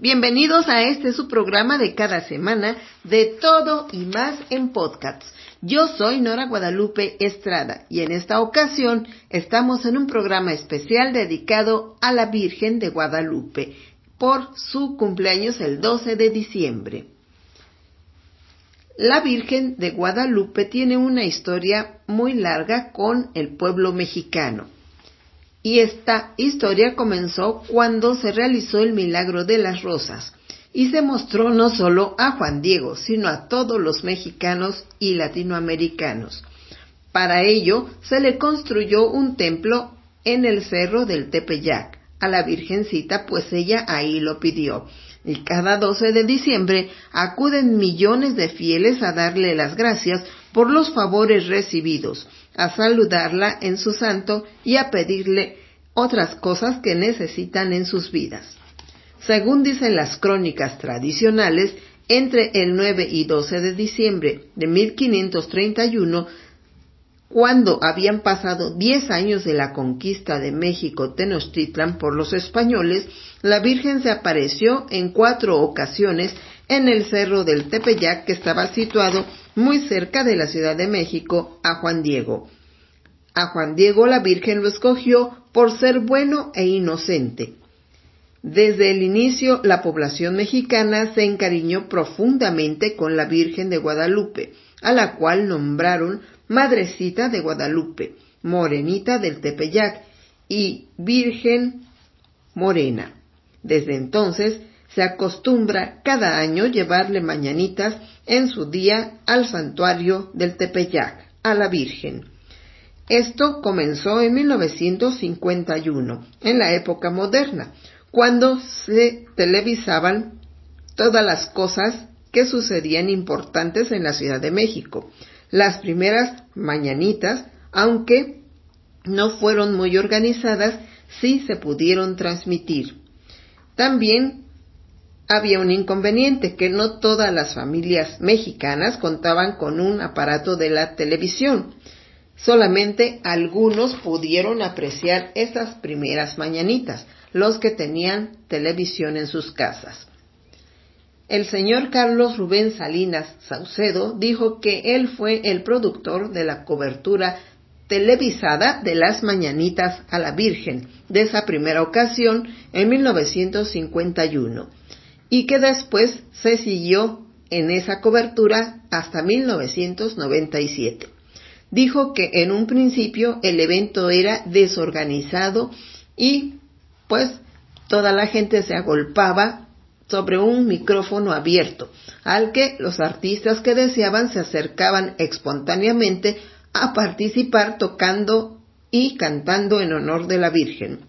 Bienvenidos a este su programa de cada semana de todo y más en podcasts. Yo soy Nora Guadalupe Estrada y en esta ocasión estamos en un programa especial dedicado a la Virgen de Guadalupe por su cumpleaños el 12 de diciembre. La Virgen de Guadalupe tiene una historia muy larga con el pueblo mexicano. Y esta historia comenzó cuando se realizó el milagro de las rosas y se mostró no solo a Juan Diego, sino a todos los mexicanos y latinoamericanos. Para ello se le construyó un templo en el cerro del Tepeyac a la Virgencita, pues ella ahí lo pidió. Y cada 12 de diciembre acuden millones de fieles a darle las gracias por los favores recibidos, a saludarla en su santo y a pedirle otras cosas que necesitan en sus vidas. Según dicen las crónicas tradicionales, entre el 9 y 12 de diciembre de 1531, cuando habían pasado diez años de la conquista de México Tenochtitlan por los españoles, la Virgen se apareció en cuatro ocasiones en el cerro del Tepeyac que estaba situado muy cerca de la Ciudad de México a Juan Diego. A Juan Diego la Virgen lo escogió por ser bueno e inocente. Desde el inicio la población mexicana se encariñó profundamente con la Virgen de Guadalupe, a la cual nombraron Madrecita de Guadalupe, Morenita del Tepeyac y Virgen Morena. Desde entonces se acostumbra cada año llevarle mañanitas en su día al santuario del Tepeyac, a la Virgen. Esto comenzó en 1951, en la época moderna, cuando se televisaban todas las cosas que sucedían importantes en la Ciudad de México. Las primeras mañanitas, aunque no fueron muy organizadas, sí se pudieron transmitir. También había un inconveniente, que no todas las familias mexicanas contaban con un aparato de la televisión. Solamente algunos pudieron apreciar esas primeras mañanitas, los que tenían televisión en sus casas. El señor Carlos Rubén Salinas Saucedo dijo que él fue el productor de la cobertura televisada de las Mañanitas a la Virgen de esa primera ocasión en 1951 y que después se siguió en esa cobertura hasta 1997. Dijo que en un principio el evento era desorganizado y pues toda la gente se agolpaba sobre un micrófono abierto, al que los artistas que deseaban se acercaban espontáneamente a participar tocando y cantando en honor de la Virgen.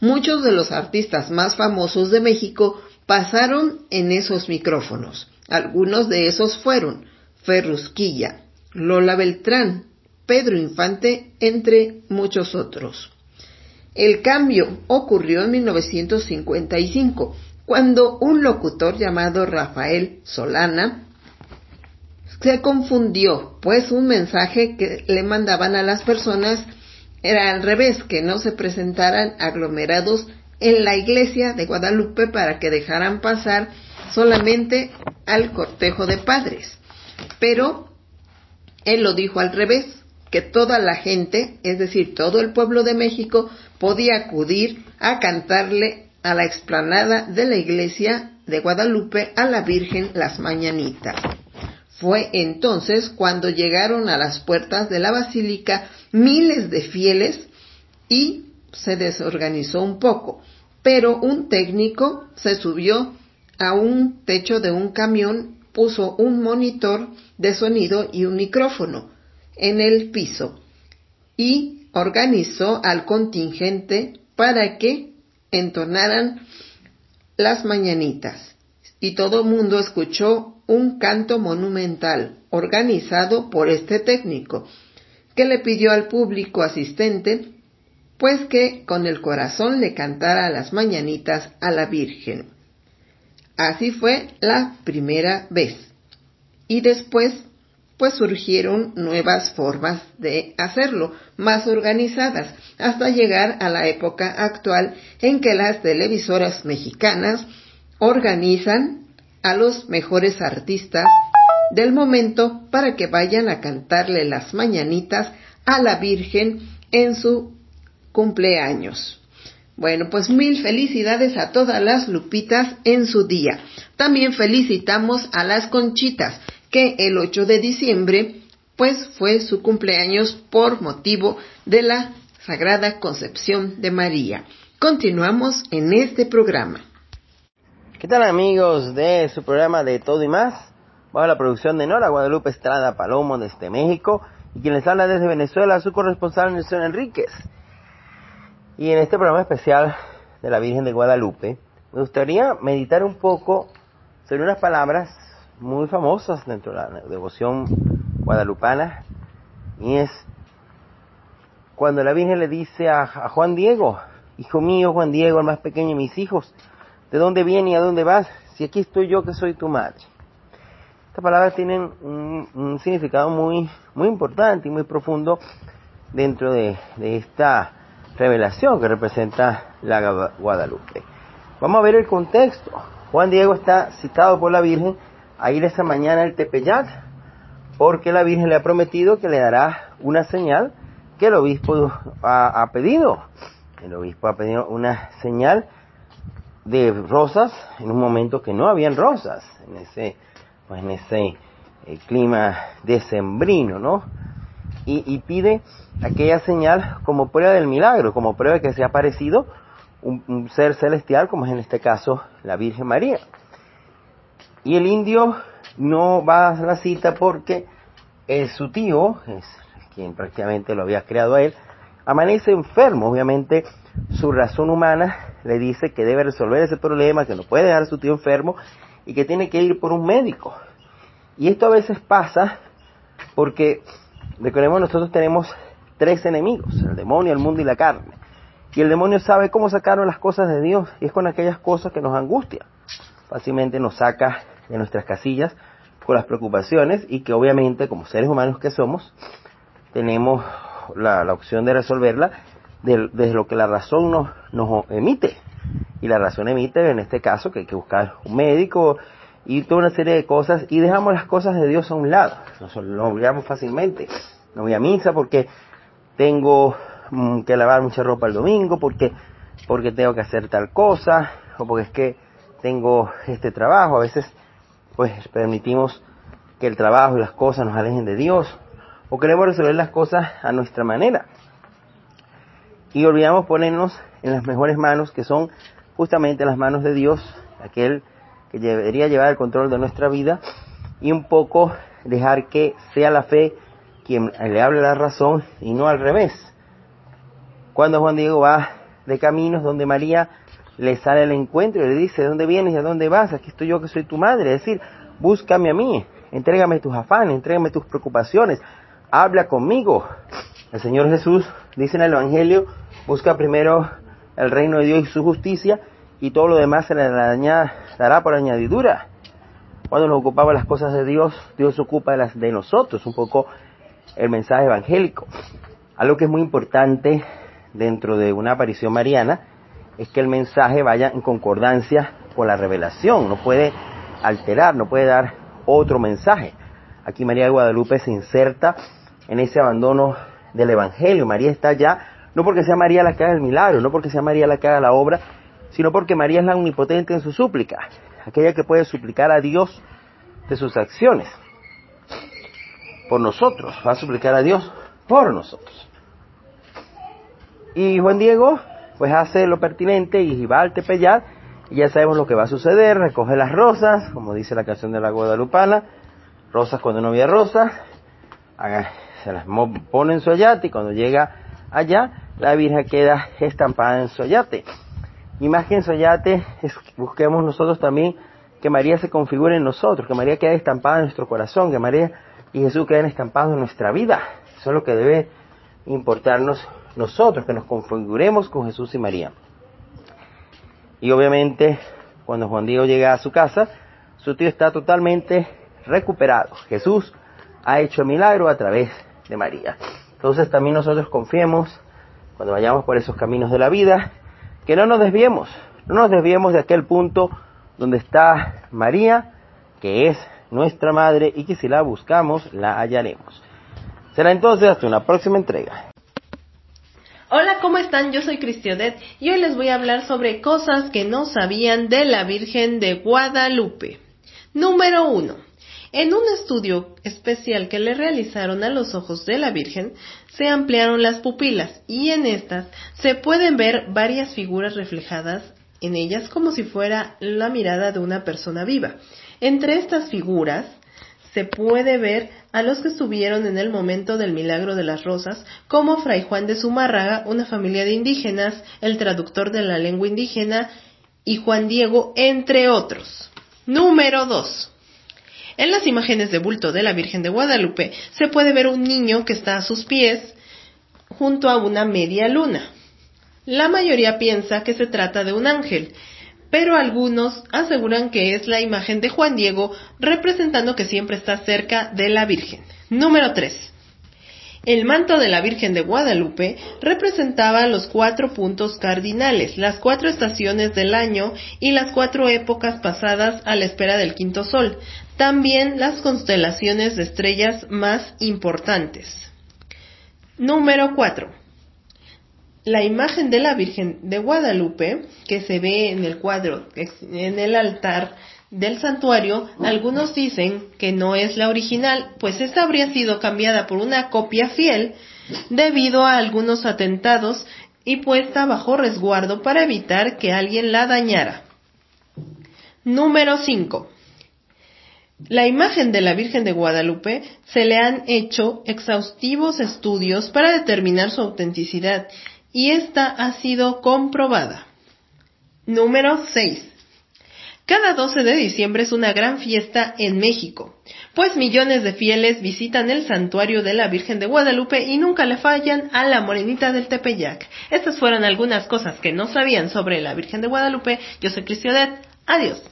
Muchos de los artistas más famosos de México pasaron en esos micrófonos. Algunos de esos fueron Ferrusquilla, Lola Beltrán, Pedro Infante, entre muchos otros. El cambio ocurrió en 1955, cuando un locutor llamado Rafael Solana se confundió, pues un mensaje que le mandaban a las personas era al revés, que no se presentaran aglomerados en la iglesia de Guadalupe para que dejaran pasar solamente al cortejo de padres. Pero él lo dijo al revés, que toda la gente, es decir, todo el pueblo de México, podía acudir a cantarle a la explanada de la iglesia de Guadalupe a la Virgen las mañanitas. Fue entonces cuando llegaron a las puertas de la basílica miles de fieles y se desorganizó un poco, pero un técnico se subió a un techo de un camión, puso un monitor de sonido y un micrófono en el piso y organizó al contingente para que entonaran las mañanitas. Y todo el mundo escuchó un canto monumental organizado por este técnico, que le pidió al público asistente pues que con el corazón le cantara las mañanitas a la Virgen. Así fue la primera vez. Y después, pues surgieron nuevas formas de hacerlo, más organizadas, hasta llegar a la época actual en que las televisoras mexicanas organizan a los mejores artistas del momento para que vayan a cantarle las mañanitas a la Virgen en su cumpleaños. Bueno, pues mil felicidades a todas las Lupitas en su día. También felicitamos a las Conchitas, que el 8 de diciembre, pues fue su cumpleaños por motivo de la Sagrada Concepción de María. Continuamos en este programa. ¿Qué tal amigos de su programa de Todo y Más? Bajo la producción de Nora Guadalupe Estrada Palomo desde México y quien les habla desde Venezuela, su corresponsal Nelson Enríquez. Y en este programa especial de la Virgen de Guadalupe, me gustaría meditar un poco sobre unas palabras muy famosas dentro de la devoción guadalupana, y es cuando la Virgen le dice a, Juan Diego, hijo mío Juan Diego, el más pequeño de mis hijos, ¿de dónde viene y a dónde vas? Si aquí estoy yo que soy tu madre. Estas palabras tienen un, significado muy, muy importante y muy profundo dentro de esta revelación que representa la Guadalupe. Vamos a ver el contexto. Juan Diego está citado por la Virgen a ir esa mañana al Tepeyat porque la Virgen le ha prometido que le dará una señal que el obispo ha, pedido. El obispo ha pedido una señal de rosas en un momento que no habían rosas en ese, pues en ese eh, clima decembrino, ¿no? Y, pide aquella señal como prueba del milagro, como prueba de que se ha aparecido un, ser celestial, como es en este caso la Virgen María. Y el indio no va a la cita porque es su tío, es quien prácticamente lo había creado a él, amanece enfermo. Obviamente su razón humana le dice que debe resolver ese problema, que no puede dejar a su tío enfermo y que tiene que ir por un médico. Y esto a veces pasa porque Recordemos, nosotros tenemos tres enemigos, el demonio, el mundo y la carne. Y el demonio sabe cómo sacarnos las cosas de Dios y es con aquellas cosas que nos angustian. Fácilmente nos saca de nuestras casillas con las preocupaciones y que obviamente como seres humanos que somos tenemos la, opción de resolverla desde lo que la razón nos, nos emite. Y la razón emite en este caso que hay que buscar un médico y toda una serie de cosas y dejamos las cosas de Dios a un lado. Nos olvidamos fácilmente. No voy a misa porque tengo mm, que lavar mucha ropa el domingo, porque, porque tengo que hacer tal cosa, o porque es que tengo este trabajo. A veces pues permitimos que el trabajo y las cosas nos alejen de Dios, o queremos resolver las cosas a nuestra manera. Y olvidamos ponernos en las mejores manos, que son justamente las manos de Dios, aquel que debería llevar el control de nuestra vida y un poco dejar que sea la fe quien le hable la razón y no al revés. Cuando Juan Diego va de caminos donde María le sale al encuentro y le dice, ¿de dónde vienes y a dónde vas? Aquí estoy yo que soy tu madre. Es decir, búscame a mí, entrégame tus afanes, entrégame tus preocupaciones, habla conmigo. El Señor Jesús dice en el Evangelio, busca primero el reino de Dios y su justicia y todo lo demás se le dará por añadidura. Cuando nos ocupamos las cosas de Dios, Dios se ocupa de las de nosotros, un poco el mensaje evangélico. Algo que es muy importante dentro de una aparición mariana es que el mensaje vaya en concordancia con la revelación, no puede alterar, no puede dar otro mensaje. Aquí María de Guadalupe se inserta en ese abandono del Evangelio. María está allá, no porque sea María la que haga el milagro, no porque sea María la que haga la obra, sino porque María es la omnipotente en su súplica, aquella que puede suplicar a Dios de sus acciones. Por nosotros, va a suplicar a Dios por nosotros. Y Juan Diego, pues hace lo pertinente y va al Tepeyat, y ya sabemos lo que va a suceder, recoge las rosas, como dice la canción de la Guadalupana, rosas cuando no había rosas, se las pone en su ayate y cuando llega allá, la Virgen queda estampada en su ayate. Y más que en Soyate, busquemos nosotros también que María se configure en nosotros, que María quede estampada en nuestro corazón, que María y Jesús queden estampados en nuestra vida. Eso es lo que debe importarnos nosotros, que nos configuremos con Jesús y María. Y obviamente, cuando Juan Diego llega a su casa, su tío está totalmente recuperado. Jesús ha hecho milagro a través de María. Entonces también nosotros confiemos, cuando vayamos por esos caminos de la vida, que no nos desviemos, no nos desviemos de aquel punto donde está María, que es nuestra madre y que si la buscamos la hallaremos. Será entonces hasta una próxima entrega. Hola, ¿cómo están? Yo soy Cristionet y hoy les voy a hablar sobre cosas que no sabían de la Virgen de Guadalupe. Número 1. En un estudio especial que le realizaron a los ojos de la Virgen, se ampliaron las pupilas y en estas se pueden ver varias figuras reflejadas en ellas como si fuera la mirada de una persona viva. Entre estas figuras se puede ver a los que estuvieron en el momento del milagro de las rosas, como Fray Juan de Zumárraga, una familia de indígenas, el traductor de la lengua indígena, y Juan Diego, entre otros. Número 2. En las imágenes de bulto de la Virgen de Guadalupe se puede ver un niño que está a sus pies junto a una media luna. La mayoría piensa que se trata de un ángel, pero algunos aseguran que es la imagen de Juan Diego representando que siempre está cerca de la Virgen. Número 3. El manto de la Virgen de Guadalupe representaba los cuatro puntos cardinales, las cuatro estaciones del año y las cuatro épocas pasadas a la espera del quinto sol, también las constelaciones de estrellas más importantes. Número 4. La imagen de la Virgen de Guadalupe, que se ve en el cuadro, en el altar del santuario, algunos dicen que no es la original, pues esta habría sido cambiada por una copia fiel debido a algunos atentados y puesta bajo resguardo para evitar que alguien la dañara. Número 5. La imagen de la Virgen de Guadalupe se le han hecho exhaustivos estudios para determinar su autenticidad y esta ha sido comprobada. Número 6. Cada 12 de diciembre es una gran fiesta en México, pues millones de fieles visitan el santuario de la Virgen de Guadalupe y nunca le fallan a la morenita del Tepeyac. Estas fueron algunas cosas que no sabían sobre la Virgen de Guadalupe. Yo soy Cristionet. Adiós.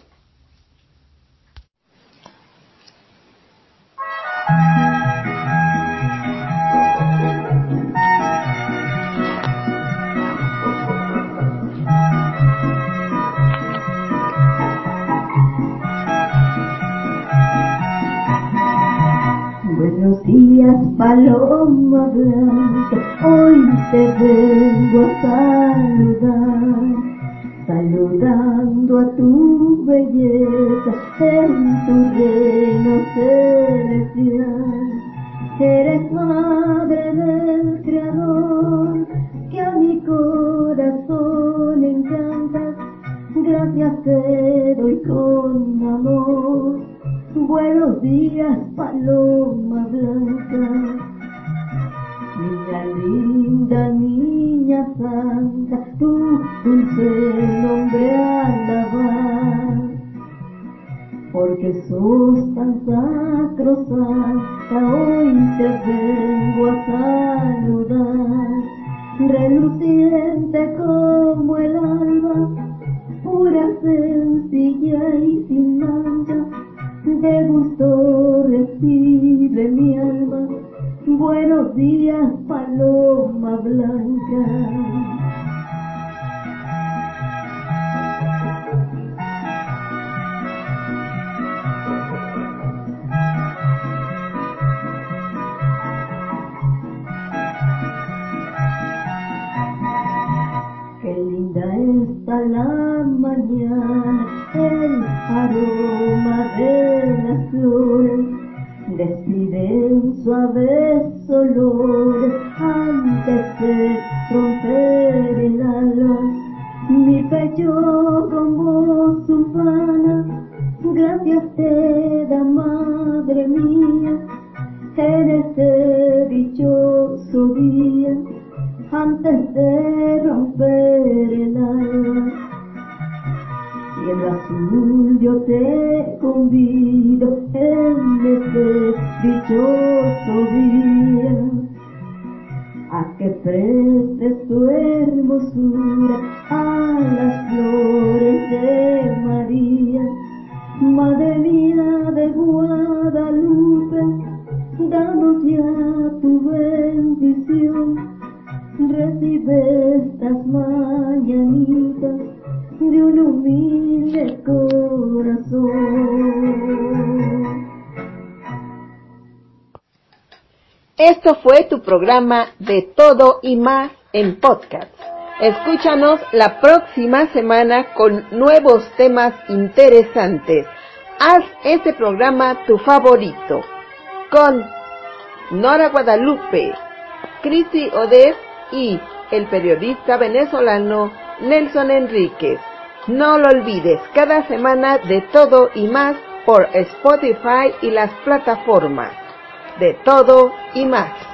Paloma blanca, hoy te vengo a saludar, saludando a tu belleza en tu reino celestial. Eres madre del Creador, linda, niña santa, tu dulce nombre alabar. Porque sos tan sacrosanta, hoy te vengo a saludar. Reluciente como el alba, pura sencilla y sin mancha de gusto recibe mi alma. Buenos días, paloma Qué linda está la mañana, el aroma de romper el alba. Mi pecho con voz humana, gracias te prestes tu hermosura a las flores de María, Madre mía de Guadalupe, danos ya tu bendición, recibe programa de todo y más en podcast. Escúchanos la próxima semana con nuevos temas interesantes. Haz este programa tu favorito. Con Nora Guadalupe, Cristi Odez y el periodista venezolano Nelson Enríquez. No lo olvides, cada semana de todo y más por Spotify y las plataformas. De todo y más.